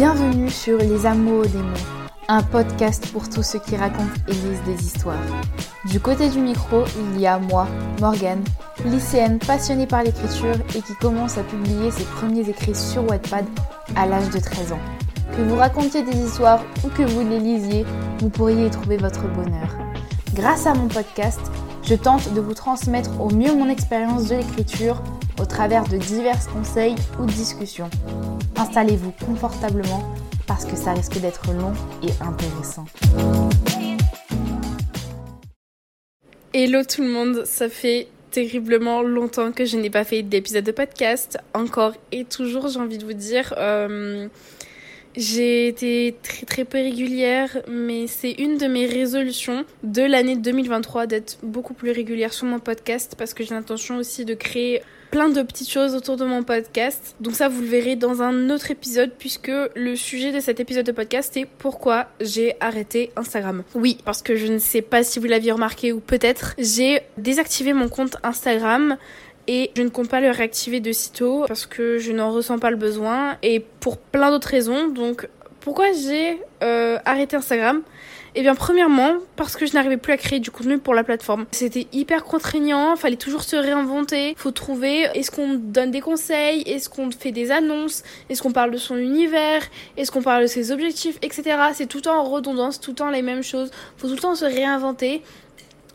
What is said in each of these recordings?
Bienvenue sur Les Amours des mots, un podcast pour tous ceux qui racontent et lisent des histoires. Du côté du micro, il y a moi, Morgane, lycéenne passionnée par l'écriture et qui commence à publier ses premiers écrits sur Wattpad à l'âge de 13 ans. Que vous racontiez des histoires ou que vous les lisiez, vous pourriez y trouver votre bonheur. Grâce à mon podcast, je tente de vous transmettre au mieux mon expérience de l'écriture au travers de divers conseils ou discussions. Installez-vous confortablement parce que ça risque d'être long et intéressant. Hello tout le monde, ça fait terriblement longtemps que je n'ai pas fait d'épisode de podcast. Encore et toujours, j'ai envie de vous dire. Euh, j'ai été très très peu régulière, mais c'est une de mes résolutions de l'année 2023 d'être beaucoup plus régulière sur mon podcast parce que j'ai l'intention aussi de créer plein de petites choses autour de mon podcast. Donc ça, vous le verrez dans un autre épisode puisque le sujet de cet épisode de podcast est pourquoi j'ai arrêté Instagram. Oui, parce que je ne sais pas si vous l'aviez remarqué ou peut-être, j'ai désactivé mon compte Instagram et je ne compte pas le réactiver de sitôt parce que je n'en ressens pas le besoin et pour plein d'autres raisons. Donc pourquoi j'ai euh, arrêté Instagram? Eh bien, premièrement, parce que je n'arrivais plus à créer du contenu pour la plateforme. C'était hyper contraignant, fallait toujours se réinventer, faut trouver, est-ce qu'on donne des conseils, est-ce qu'on fait des annonces, est-ce qu'on parle de son univers, est-ce qu'on parle de ses objectifs, etc. C'est tout le temps en redondance, tout le temps les mêmes choses, faut tout le temps se réinventer.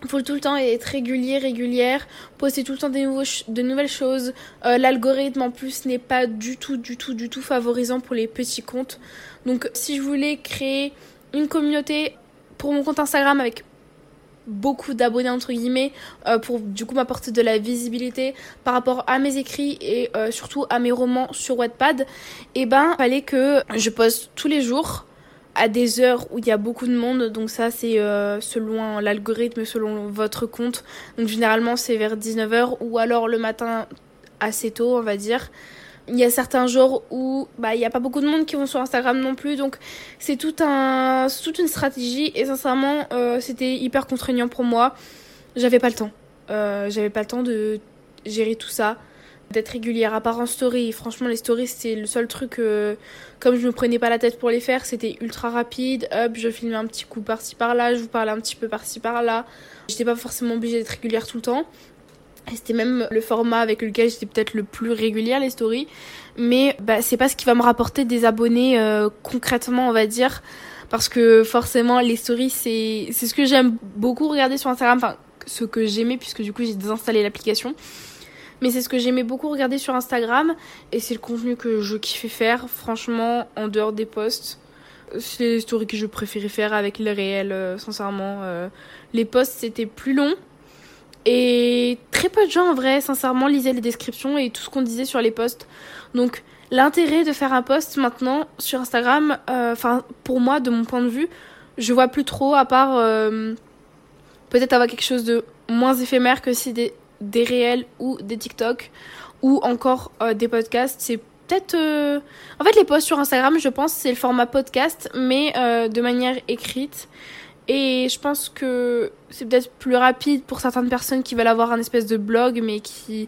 Il faut tout le temps être régulier, régulière, poster tout le temps des de nouvelles choses. Euh, l'algorithme en plus n'est pas du tout, du tout, du tout favorisant pour les petits comptes. Donc si je voulais créer une communauté pour mon compte Instagram avec beaucoup d'abonnés entre guillemets euh, pour du coup m'apporter de la visibilité par rapport à mes écrits et euh, surtout à mes romans sur Wattpad et eh ben fallait que je poste tous les jours à des heures où il y a beaucoup de monde. Donc ça, c'est euh, selon l'algorithme, selon votre compte. Donc généralement, c'est vers 19h ou alors le matin assez tôt, on va dire. Il y a certains jours où bah il n'y a pas beaucoup de monde qui vont sur Instagram non plus, donc c'est tout un toute une stratégie et sincèrement euh, c'était hyper contraignant pour moi. J'avais pas le temps, euh, j'avais pas le temps de gérer tout ça d'être régulière à part en story. Franchement, les stories, c'est le seul truc, euh, comme je me prenais pas la tête pour les faire, c'était ultra rapide. Hop, je filmais un petit coup par-ci par-là, je vous parlais un petit peu par-ci par-là. J'étais pas forcément obligée d'être régulière tout le temps. C'était même le format avec lequel j'étais peut-être le plus régulière, les stories. Mais bah, c'est pas ce qui va me rapporter des abonnés euh, concrètement, on va dire. Parce que forcément, les stories, c'est ce que j'aime beaucoup regarder sur Instagram. Enfin, ce que j'aimais, puisque du coup, j'ai désinstallé l'application. Mais c'est ce que j'aimais beaucoup regarder sur Instagram et c'est le contenu que je kiffais faire, franchement, en dehors des posts. C'est les stories que je préférais faire avec le réel, euh, sincèrement. Euh. les posts, c'était plus long. Et très peu de gens, en vrai, sincèrement, lisaient les descriptions et tout ce qu'on disait sur les posts. Donc, l'intérêt de faire un post maintenant sur Instagram, euh, enfin, pour moi, de mon point de vue, je vois plus trop, à part peut-être avoir quelque chose de moins éphémère que si des, des réels ou des TikTok ou encore euh, des podcasts. C'est peut-être. Euh, en fait, les posts sur Instagram, je pense, c'est le format podcast, mais euh, de manière écrite. Et je pense que c'est peut-être plus rapide pour certaines personnes qui veulent avoir un espèce de blog, mais qui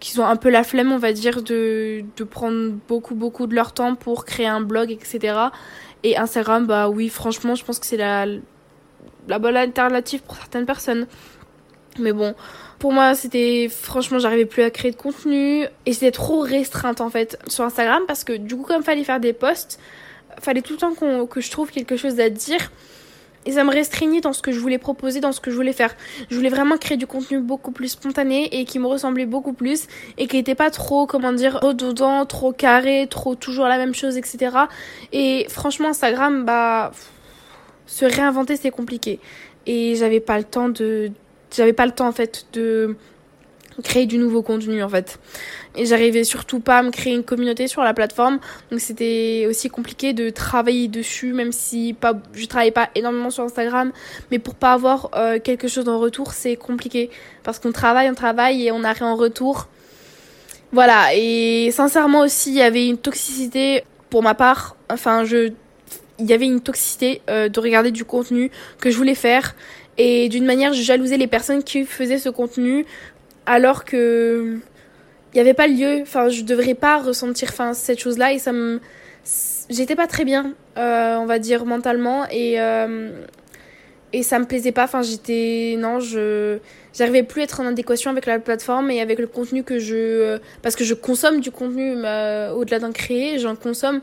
qui ont un peu la flemme, on va dire, de, de prendre beaucoup, beaucoup de leur temps pour créer un blog, etc. Et Instagram, bah oui, franchement, je pense que c'est la, la bonne alternative pour certaines personnes. Mais bon, pour moi, c'était franchement, j'arrivais plus à créer de contenu et c'était trop restreinte en fait sur Instagram parce que du coup, comme fallait faire des posts, fallait tout le temps que je trouve quelque chose à dire et ça me restreignait dans ce que je voulais proposer, dans ce que je voulais faire. Je voulais vraiment créer du contenu beaucoup plus spontané et qui me ressemblait beaucoup plus et qui n'était pas trop, comment dire, redondant, trop carré, trop toujours la même chose, etc. Et franchement, Instagram, bah, se réinventer, c'est compliqué. Et j'avais pas le temps de, j'avais pas le temps en fait de créer du nouveau contenu en fait. Et j'arrivais surtout pas à me créer une communauté sur la plateforme. Donc c'était aussi compliqué de travailler dessus, même si pas, je travaillais pas énormément sur Instagram. Mais pour pas avoir euh, quelque chose en retour, c'est compliqué. Parce qu'on travaille, on travaille et on n'a rien en retour. Voilà. Et sincèrement aussi, il y avait une toxicité pour ma part. Enfin, je, il y avait une toxicité euh, de regarder du contenu que je voulais faire et d'une manière, je jalousais les personnes qui faisaient ce contenu alors que il n'y avait pas lieu. Enfin, je devrais pas ressentir enfin, cette chose-là et ça me j'étais pas très bien, on va dire mentalement, et et ça me plaisait pas. Enfin, j'étais non, je j'arrivais plus à être en adéquation avec la plateforme et avec le contenu que je parce que je consomme du contenu au-delà d'un créé, j'en consomme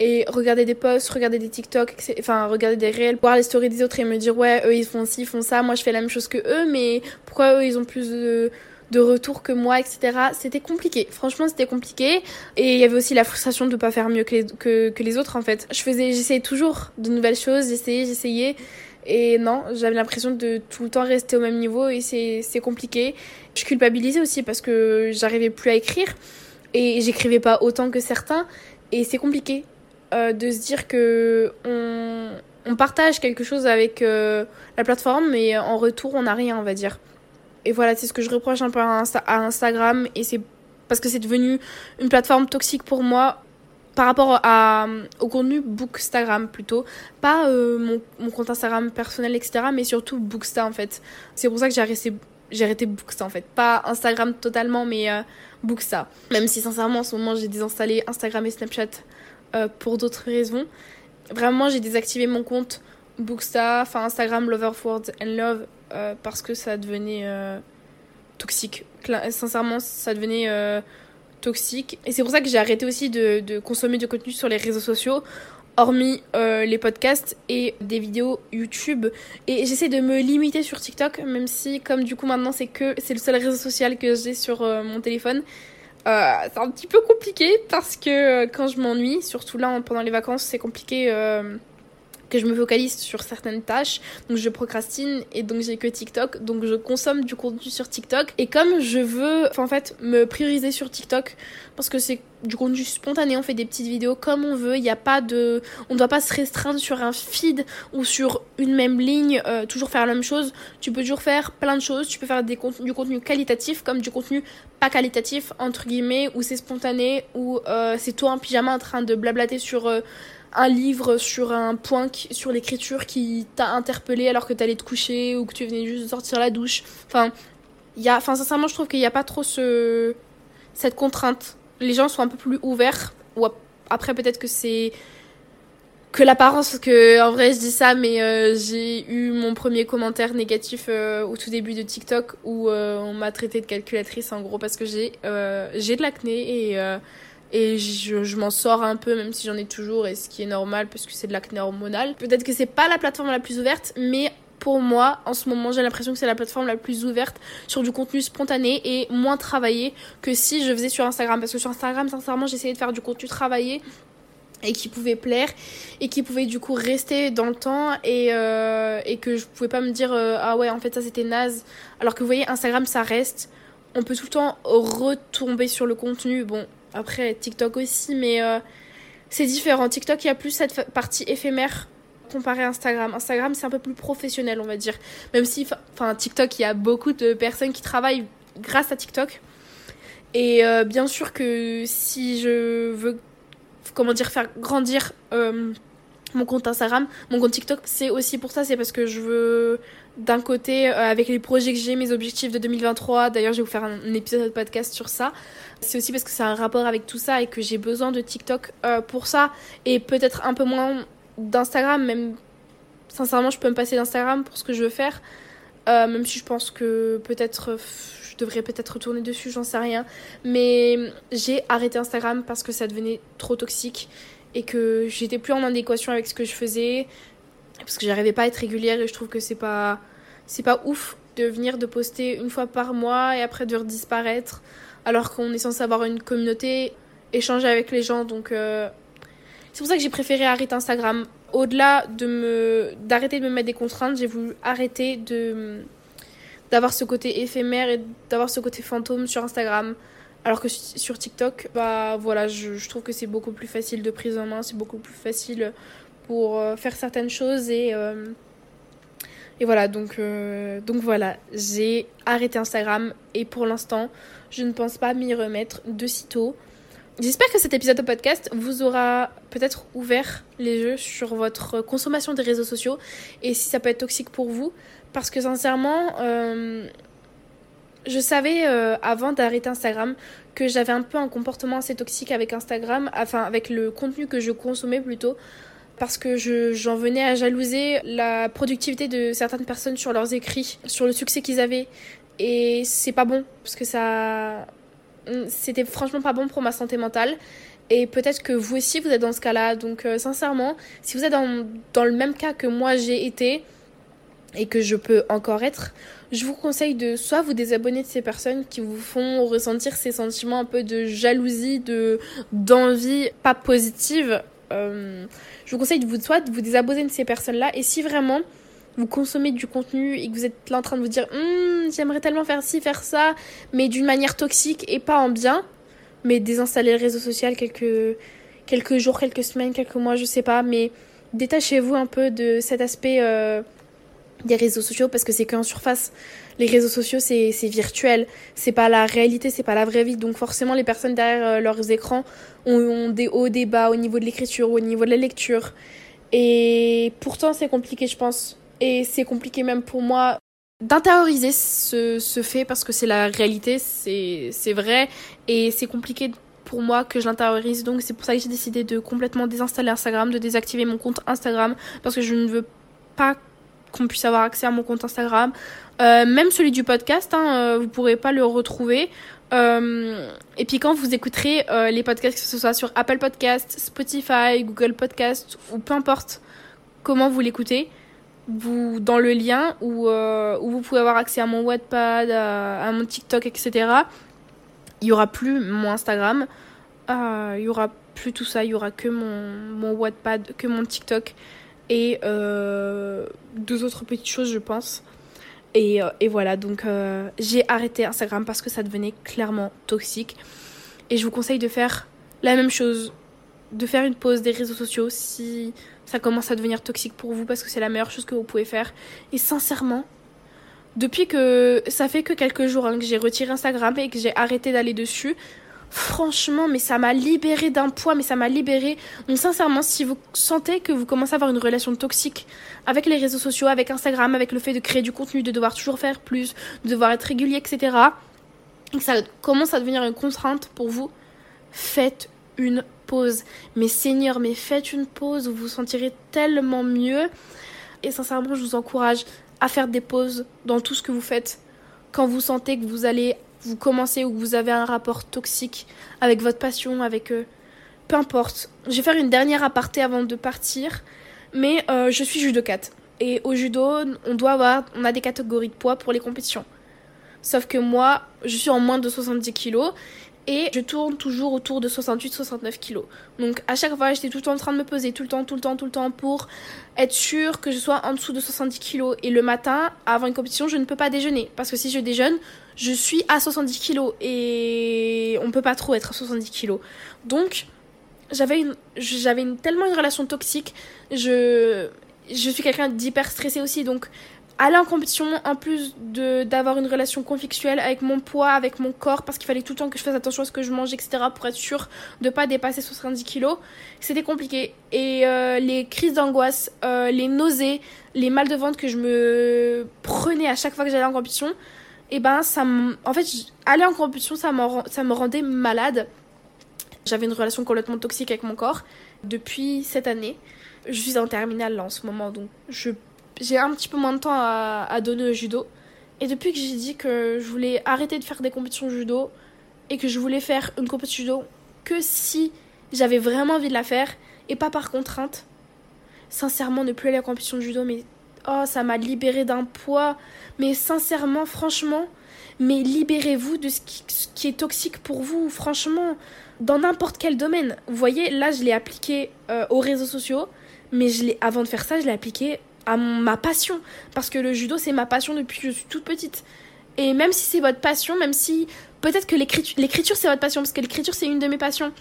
et regarder des posts, regarder des TikTok, enfin regarder des réels, voir les stories des autres et me dire ouais eux ils font ci, ils font ça, moi je fais la même chose que eux, mais pourquoi eux ils ont plus de de retour que moi, etc. C'était compliqué. Franchement, c'était compliqué. Et il y avait aussi la frustration de ne pas faire mieux que les, que, les autres, en fait. Je faisais, j'essayais toujours de nouvelles choses, j'essayais, j'essayais. Et non, j'avais l'impression de tout le temps rester au même niveau et c'est compliqué. Je culpabilisais aussi parce que j'arrivais plus à écrire et j'écrivais pas autant que certains. Et c'est compliqué. Euh, de se dire que on, on, partage quelque chose avec euh, la plateforme, mais en retour, on n'a rien, on va dire. Et voilà, c'est ce que je reproche un peu à, Instagram, et c'est parce que c'est devenu une plateforme toxique pour moi par rapport à, au contenu Bookstagram plutôt. Pas euh, mon, mon, compte Instagram personnel, etc., mais surtout Booksta en fait. C'est pour ça que j'ai arrêté, j'ai arrêté Booksta en fait. Pas Instagram totalement, mais Booksta. Même si sincèrement en ce moment j'ai désinstallé Instagram et Snapchat euh, pour d'autres raisons. Vraiment, j'ai désactivé mon compte Booksta, enfin Instagram Lover Words and Love euh, parce que ça devenait euh, toxique. Sincèrement, ça devenait toxique. Et c'est pour ça que j'ai arrêté aussi de, de, consommer du contenu sur les réseaux sociaux, hormis les podcasts et des vidéos YouTube. Et j'essaie de me limiter sur TikTok, même si, comme du coup maintenant c'est que c'est le seul réseau social que j'ai sur mon téléphone. Euh, c'est un petit peu compliqué parce que euh, quand je m'ennuie, surtout là pendant les vacances, c'est compliqué euh, que je me focalise sur certaines tâches. Donc je procrastine et donc j'ai que TikTok. Donc je consomme du contenu sur TikTok. Et comme je veux en fait me prioriser sur TikTok parce que c'est du contenu spontané, on fait des petites vidéos comme on veut, il n'y a pas de on doit pas se restreindre sur un feed ou sur une même ligne, euh, toujours faire la même chose. Tu peux toujours faire plein de choses, tu peux faire du contenu qualitatif comme du contenu pas qualitatif entre guillemets où c'est spontané ou euh, c'est toi en pyjama en train de blablater sur euh, un livre sur un point sur l'écriture qui t'a interpellé alors que t'allais te coucher ou que tu venais juste de sortir la douche. Enfin, y a, enfin sincèrement, je trouve qu'il n'y a pas trop ce, cette contrainte. Les gens sont un peu plus ouverts. Ou après, peut-être que c'est que l'apparence, que en vrai je dis ça, mais euh, j'ai eu mon premier commentaire négatif euh, au tout début de TikTok où euh, on m'a traité de calculatrice en gros parce que j'ai j'ai de l'acné et et je, je m'en sors un peu même si j'en ai toujours et ce qui est normal parce que c'est de l'acné hormonal. Peut-être que c'est pas la plateforme la plus ouverte mais pour moi, en ce moment, j'ai l'impression que c'est la plateforme la plus ouverte sur du contenu spontané et moins travaillé que si je faisais sur Instagram. Parce que sur Instagram, sincèrement, j'essayais de faire du contenu travaillé et qui pouvait plaire et qui pouvait du coup rester dans le temps et, euh, et que je pouvais pas me dire euh, ah ouais en fait ça c'était naze alors que vous voyez Instagram ça reste on peut tout le temps retomber sur le contenu bon après, TikTok aussi, mais euh, c'est différent. TikTok, il y a plus cette partie éphémère comparé à Instagram. Instagram, c'est un peu plus professionnel, on va dire. Même si, enfin, TikTok, il y a beaucoup de personnes qui travaillent grâce à TikTok. Et euh, bien sûr que si je veux, comment dire, faire grandir euh, mon compte Instagram, mon compte TikTok, c'est aussi pour ça, c'est parce que je veux d'un côté, avec les projets que j'ai, mes objectifs de 2023, d'ailleurs je vais vous faire un épisode de podcast sur ça, c'est aussi parce que c'est un rapport avec tout ça et que j'ai besoin de TikTok euh, pour ça. Et peut-être un peu moins d'Instagram, même sincèrement je peux me passer d'Instagram pour ce que je veux faire, euh, même si je pense que peut-être je devrais peut-être retourner dessus, j'en sais rien, mais j'ai arrêté Instagram parce que ça devenait trop toxique et que j'étais plus en adéquation avec ce que je faisais parce que j'arrivais pas à être régulière et je trouve que c'est pas c'est pas ouf de venir de poster une fois par mois et après de disparaître alors qu'on est censé avoir une communauté, échanger avec les gens. Donc, euh, c'est pour ça que j'ai préféré arrêter Instagram. Au-delà de me d'arrêter de me mettre des contraintes, j'ai voulu arrêter de d'avoir ce côté éphémère et d'avoir ce côté fantôme sur Instagram. Alors que sur TikTok, bah voilà, je, trouve que c'est beaucoup plus facile de prise en main, c'est beaucoup plus facile pour euh, faire certaines choses et euh, et voilà, donc, donc voilà, j'ai arrêté Instagram et pour l'instant, je ne pense pas m'y remettre de sitôt. J'espère que cet épisode de podcast vous aura peut-être ouvert les yeux sur votre consommation des réseaux sociaux et si ça peut être toxique pour vous. Parce que sincèrement, euh, je savais euh, avant d'arrêter Instagram que j'avais un peu un comportement assez toxique avec Instagram, enfin avec le contenu que je consommais plutôt, parce que j'en venais à jalouser la productivité de certaines personnes sur leurs écrits, sur le succès qu'ils avaient. Et c'est pas bon, parce que ça. C'était franchement pas bon pour ma santé mentale. Et peut-être que vous aussi, vous êtes dans ce cas-là. Donc, euh, sincèrement, si vous êtes dans, dans le même cas que moi j'ai été, et que je peux encore être, je vous conseille de soit vous désabonner de ces personnes qui vous font ressentir ces sentiments un peu de jalousie, de d'envie pas positive. Euh, je vous conseille de vous soit de vous désabonner de ces personnes-là et si vraiment vous consommez du contenu et que vous êtes là en train de vous dire hum, j'aimerais tellement faire ci, faire ça, mais d'une manière toxique et pas en bien, mais désinstaller le réseau social quelques quelques jours, quelques semaines, quelques mois, je sais pas, mais détachez-vous un peu de cet aspect euh, des réseaux sociaux parce que c'est qu'en surface. Les réseaux sociaux, c'est virtuel. C'est pas la réalité, c'est pas la vraie vie. Donc forcément, les personnes derrière euh, leurs écrans ont, des hauts, des bas au niveau de l'écriture, au niveau de la lecture. Et pourtant, c'est compliqué, je pense. Et c'est compliqué même pour moi d'intérioriser ce, ce fait parce que c'est la réalité, c'est vrai. Et c'est compliqué pour moi que je l'intériorise. Donc c'est pour ça que j'ai décidé de complètement désinstaller Instagram, de désactiver mon compte Instagram parce que je ne veux pas qu'on puisse avoir accès à mon compte Instagram. Euh, même celui du podcast, hein, euh, vous pourrez pas le retrouver. Euh, et puis quand vous écouterez les podcasts, que ce soit sur Apple Podcast, Spotify, Google Podcast ou peu importe comment vous l'écoutez, vous dans le lien où, où vous pouvez avoir accès à mon Wattpad, à, mon TikTok, etc. Il y aura plus mon Instagram, il y aura plus tout ça, il y aura que mon, mon que mon TikTok et euh, deux autres petites choses, je pense. Et, euh, voilà, donc euh, j'ai arrêté Instagram parce que ça devenait clairement toxique. Et je vous conseille de faire la même chose, de faire une pause des réseaux sociaux si ça commence à devenir toxique pour vous parce que c'est la meilleure chose que vous pouvez faire. Et sincèrement, depuis que ça fait que quelques jours hein, que j'ai retiré Instagram et que j'ai arrêté d'aller dessus, franchement, mais ça m'a libéré d'un poids, mais ça m'a libéré. Donc sincèrement, si vous sentez que vous commencez à avoir une relation toxique avec les réseaux sociaux, avec Instagram, avec le fait de créer du contenu, de devoir toujours faire plus, de devoir être régulier, etc., et que ça commence à devenir une contrainte pour vous, faites une pause. Mais Seigneur, mais faites une pause, vous vous sentirez tellement mieux. Et sincèrement, je vous encourage à faire des pauses dans tout ce que vous faites. Quand vous sentez que vous allez vous commencez ou vous avez un rapport toxique avec votre passion, avec eux. Peu importe. Je vais faire une dernière aparté avant de partir. Mais euh, je suis judokate. Et au judo, on doit avoir, on a des catégories de poids pour les compétitions. Sauf que moi, je suis en moins de 70 kilos et je tourne toujours autour de 68-69 kilos. Donc à chaque fois, j'étais tout le temps en train de me peser, tout le temps, tout le temps, tout le temps pour être sûr que je sois en dessous de 70 kilos. Et le matin, avant une compétition, je ne peux pas déjeuner parce que si je déjeune, je suis à 70 kilos et on peut pas trop être à 70 kilos. Donc j'avais une, j'avais une, tellement une relation toxique. Je, je suis quelqu'un d'hyper stressé aussi, donc aller en compétition, en plus de d'avoir une relation conflictuelle avec mon poids, avec mon corps, parce qu'il fallait tout le temps que je fasse attention à ce que je mange, etc., pour être sûr de pas dépasser 70 kilos, c'était compliqué. Et euh, les crises d'angoisse, euh, les nausées, les mal de ventre que je me prenais à chaque fois que j'allais en compétition, et eh ben ça en fait aller en compétition ça ça me rendait malade. J'avais une relation complètement toxique avec mon corps depuis cette année. Je suis en terminale là en ce moment donc je j'ai un petit peu moins de temps à, donner au judo. Et depuis que j'ai dit que je voulais arrêter de faire des compétitions judo et que je voulais faire une compétition judo que si j'avais vraiment envie de la faire et pas par contrainte, sincèrement, ne plus aller à la compétition de judo, mais oh, ça m'a libéré d'un poids. Mais sincèrement, franchement, mais libérez-vous de ce qui, est toxique pour vous, franchement, dans n'importe quel domaine. Vous voyez, là, je l'ai appliqué euh, aux réseaux sociaux, mais je avant de faire ça, je l'ai appliqué à ma passion. Parce que le judo, c'est ma passion depuis que je suis toute petite. Et même si c'est votre passion, même si peut-être que l'écriture, c'est votre passion, parce que l'écriture, c'est une de mes passions.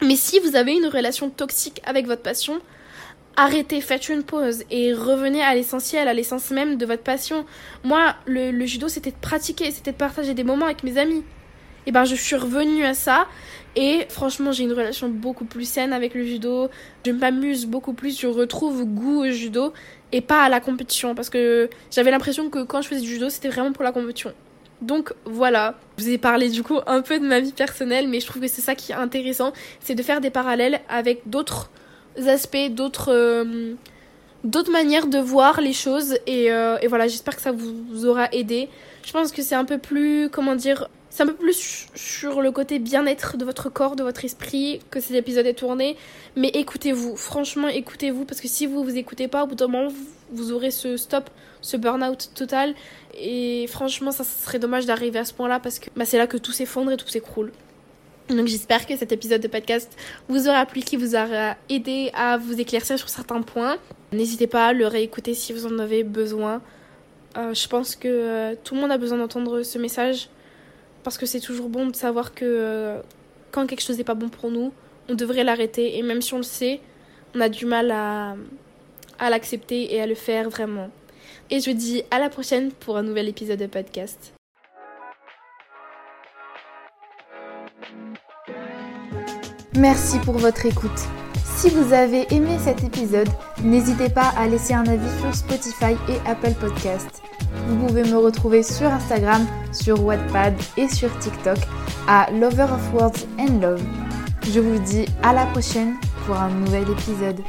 Mais si vous avez une relation toxique avec votre passion, arrêtez, faites une pause et revenez à l'essentiel, à l'essence même de votre passion. Moi, le, judo, c'était de pratiquer, c'était de partager des moments avec mes amis. Et ben, je suis revenue à ça et franchement, j'ai une relation beaucoup plus saine avec le judo. Je m'amuse beaucoup plus, je retrouve goût au judo et pas à la compétition parce que j'avais l'impression que quand je faisais du judo, c'était vraiment pour la compétition. Donc voilà, je vous ai parlé du coup un peu de ma vie personnelle, mais je trouve que c'est ça qui est intéressant, c'est de faire des parallèles avec d'autres aspects, d'autres euh, d'autres manières de voir les choses. Et, euh, et voilà, j'espère que ça vous aura aidé. Je pense que c'est un peu plus, comment dire, c'est un peu plus sur le côté bien-être de votre corps, de votre esprit que cet épisode est tourné. Mais écoutez-vous, franchement écoutez-vous, parce que si vous vous écoutez pas, au bout d'un moment, vous aurez ce stop, ce burn-out total. Et franchement, ça, serait dommage d'arriver à ce point-là, parce que bah, c'est là que tout s'effondre et tout s'écroule. Donc j'espère que cet épisode de podcast vous aura plu, qui vous aura aidé à vous éclaircir sur certains points. N'hésitez pas à le réécouter si vous en avez besoin. Euh, je pense que euh, tout le monde a besoin d'entendre ce message parce que c'est toujours bon de savoir que euh, quand quelque chose n'est pas bon pour nous, on devrait l'arrêter. Et même si on le sait, on a du mal à, à l'accepter et à le faire vraiment. Et je vous dis à la prochaine pour un nouvel épisode de podcast. Merci pour votre écoute. Si vous avez aimé cet épisode, n'hésitez pas à laisser un avis sur Spotify et Apple Podcast. Vous pouvez me retrouver sur Instagram, sur Wattpad et sur TikTok à Lover of Words and Love. Je vous dis à la prochaine pour un nouvel épisode.